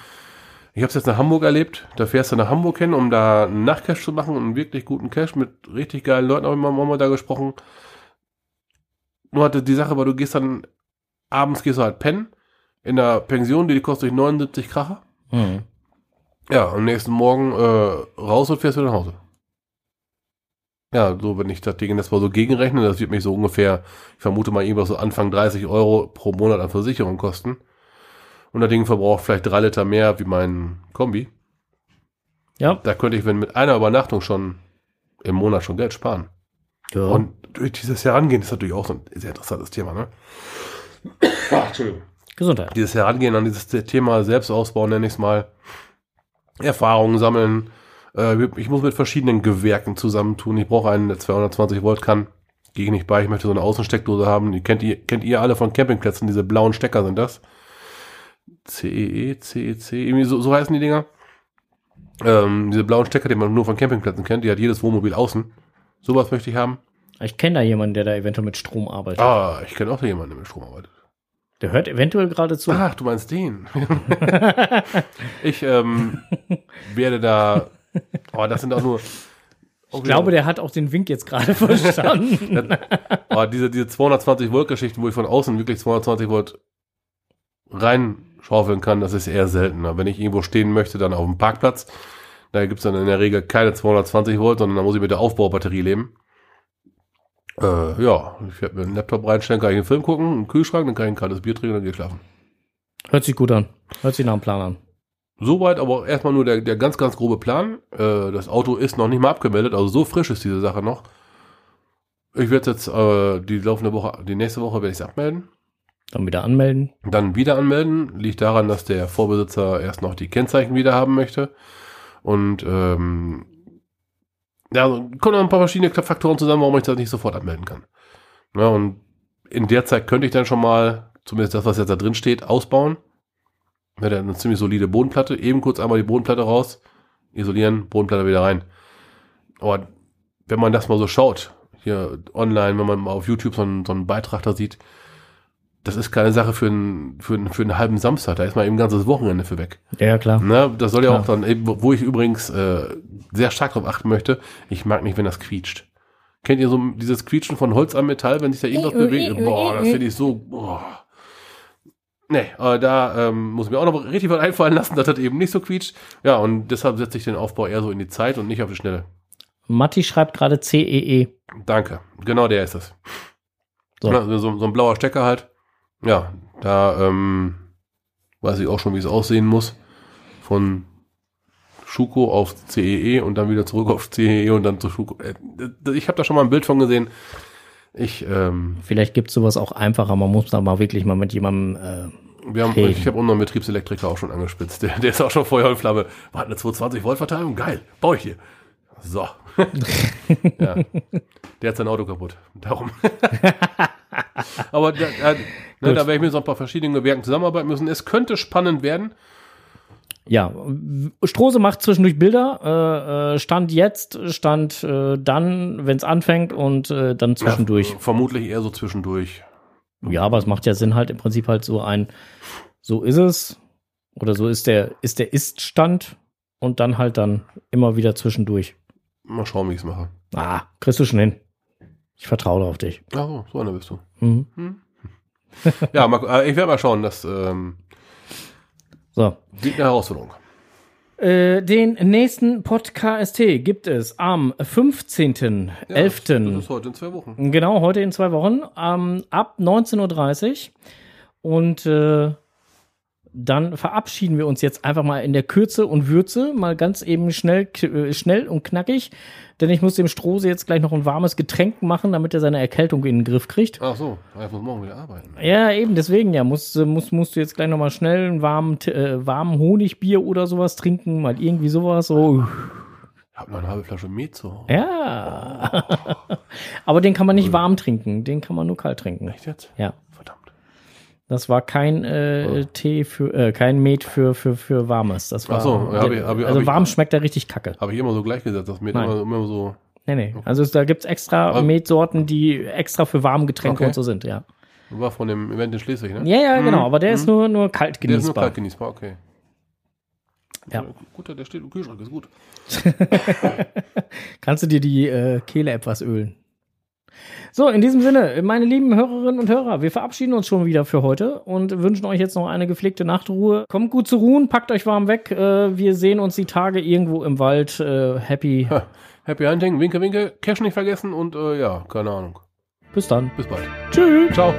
Ich habe es jetzt nach Hamburg erlebt. Da fährst du nach Hamburg hin, um da einen Nachtcash zu machen und einen wirklich guten Cash mit richtig geilen Leuten. Habe ich mal, da gesprochen. Nur hatte die Sache, weil du gehst dann abends gehst du halt pennen in der Pension, die kostet dich 79 Kracher. Mhm. Ja, am nächsten Morgen äh, raus und fährst wieder nach Hause. Ja, so wenn ich das Ding das mal so gegenrechne, das wird mich so ungefähr, ich vermute mal irgendwas so Anfang 30 Euro pro Monat an Versicherung kosten. Und das Ding verbraucht vielleicht drei Liter mehr wie mein Kombi. Ja. Da könnte ich, wenn mit einer Übernachtung schon im Monat schon Geld sparen. ja. Und durch dieses Herangehen ist natürlich auch so ein sehr interessantes Thema, ne? Ach, [coughs] Entschuldigung Gesundheit. dieses Herangehen an dieses Thema Selbstausbau, nenne ich es mal, Erfahrungen sammeln. Äh, ich muss mit verschiedenen Gewerken zusammentun. Ich brauche einen, der 220 Volt kann. Gehe ich nicht bei. Ich möchte so eine Außensteckdose haben. Die kennt ihr, kennt ihr alle von Campingplätzen. Diese blauen Stecker sind das. CEE, CEC, irgendwie so, so heißen die Dinger. Ähm, diese blauen Stecker, die man nur von Campingplätzen kennt. Die hat jedes Wohnmobil außen. Sowas möchte ich haben. Ich kenne da jemanden, der da eventuell mit Strom arbeitet. Ah, ich kenne auch jemanden, der mit Strom arbeitet. Der hört eventuell gerade zu. Ach, du meinst den. [laughs] [laughs] ich ähm, werde da. Oh, das sind auch nur. ich glaube, der hat auch den Wink jetzt gerade [laughs] verstanden. [laughs] Oh, diese, diese 220 Volt Geschichten, wo ich von außen wirklich 220 Volt reinschaufeln kann, das ist eher seltener. Wenn ich irgendwo stehen möchte, dann auf dem Parkplatz, da gibt's dann in der Regel keine 220 Volt, sondern da muss ich mit der Aufbaubatterie leben. Äh, ja, ich werde mir einen Laptop reinstellen, kann ich einen Film gucken, einen Kühlschrank, dann kann ich ein kaltes Bier trinken und dann gehe ich schlafen. Hört sich gut an. Hört sich nach einem Plan an. Soweit aber erstmal nur der, der ganz, ganz grobe Plan. Äh, das Auto ist noch nicht mal abgemeldet, also so frisch ist diese Sache noch. Ich werde jetzt äh, die laufende Woche, die nächste Woche werde ich es abmelden. Dann wieder anmelden. Dann wieder anmelden. Liegt daran, dass der Vorbesitzer erst noch die Kennzeichen wieder haben möchte. Und ähm, ja, also kommen noch ein paar verschiedene Faktoren zusammen, warum ich das nicht sofort anmelden kann. Ja, und in der Zeit könnte ich dann schon mal, zumindest das, was jetzt da drin steht, ausbauen. Dann eine ziemlich solide Bodenplatte. Eben kurz einmal die Bodenplatte raus, isolieren, Bodenplatte wieder rein. Aber wenn man das mal so schaut, hier online, wenn man mal auf YouTube so einen, so einen Beitrag da sieht, das ist keine Sache für einen, für einen, für einen halben Samstag. Da ist man eben ein ganzes Wochenende für weg. Ja, klar. Ne, das soll ja Klar. auch dann, eben, wo ich übrigens äh, sehr stark darauf achten möchte, ich mag nicht, wenn das quietscht. Kennt ihr so dieses Quietschen von Holz am Metall, wenn sich da irgendwas bewegt? Boah, das finde ich so. Boah. Nee, aber da ähm, muss ich mir auch noch richtig was einfallen lassen, [laughs] dass das eben nicht so quietscht. Ja, und deshalb setze ich den Aufbau eher so in die Zeit und nicht auf die Schnelle. Matti schreibt gerade E CEE. Danke. Genau der ist es. So. So. so, so ein blauer Stecker halt. Ja, da ähm, weiß ich auch schon, wie es aussehen muss. Von Schuko auf CEE und dann wieder zurück auf CEE und dann zu Schuko. Äh, Ich habe da schon mal ein Bild von gesehen. Ich, ähm, Vielleicht gibt es sowas auch einfacher. Man muss da mal wirklich mal mit jemandem. Äh, wir haben, Okay. ich habe unseren Betriebselektriker auch schon angespitzt. Der, der ist auch schon Feuer und Flamme. War eine 220 Volt Verteilung? Geil. Baue ich hier. So. [laughs] ja. Der hat sein Auto kaputt. Darum. [laughs] Aber da, da, ne, da werde ich mit so ein paar verschiedenen Gewerken zusammenarbeiten müssen. Es könnte spannend werden. Ja, Strose macht zwischendurch Bilder. Äh, äh, stand jetzt, stand äh, dann, wenn es anfängt und äh, dann zwischendurch. Ja, vermutlich eher so zwischendurch. Ja, aber es macht ja Sinn halt im Prinzip halt so ein, so ist es oder so ist der, ist der Ist-Stand und dann halt dann immer wieder zwischendurch. Mal schauen, wie ich es mache. Ah, kriegst du schon hin. Ich vertraue auf dich. Ach so, so einer bist du. Mhm. Ja, mal, ich werde mal schauen. Das ähm, So. wird eine Herausforderung. Äh, den nächsten Podcast gibt es am 15.11. Ja, Das ist heute in zwei Wochen. Genau, heute in zwei Wochen, ähm, ab 19.30 Uhr. Und äh, dann verabschieden wir uns jetzt einfach mal in der Kürze und Würze, mal ganz eben schnell, äh, schnell und knackig. Denn ich muss dem Strose jetzt gleich noch ein warmes Getränk machen, damit er seine Erkältung in den Griff kriegt. Ach so, ich muss morgen wieder arbeiten. Ja, eben, deswegen ja. Musst, äh, musst, musst du jetzt gleich nochmal schnell einen warmen, äh, warmen Honigbier oder sowas trinken, mal irgendwie sowas. So. hab noch eine halbe Flasche Met zu Hause. Ja. [laughs] Aber den kann man nicht warm trinken. Den kann man nur kalt trinken. Echt jetzt? Ja. Das war kein äh, Tee für, äh, kein Met für, für, für warmes. Das war, Ach so, ja, hab ich- hab ich- also hab ich- warm schmeckt der richtig kacke. Habe ich immer so gleichgesetzt, das Met immer, immer so. Nee, nee. Also es, da gibt's extra Aber- Metsorten, die extra für warme Getränke Okay. und so sind, ja. War von dem Event in Schleswig, ne? Ja, ja, genau. Aber der ist nur, nur kalt Der ist nur genießbar. kalt genießbar, okay. Ja. Gut, der steht im Kühlschrank, ist gut. [laughs] Kannst du dir die äh, Kehle etwas ölen. So, in diesem Sinne, meine lieben Hörerinnen und Hörer, wir verabschieden uns schon wieder für heute und wünschen euch jetzt noch eine gepflegte Nachtruhe. Kommt gut zu ruhen, packt euch warm weg. Äh, wir sehen uns die Tage irgendwo im Wald. Äh, happy. Ha, Happy Hunting, winke, winke, Cash nicht vergessen und äh, ja, keine Ahnung. Bis dann. Bis bald. Tschüss. Ciao.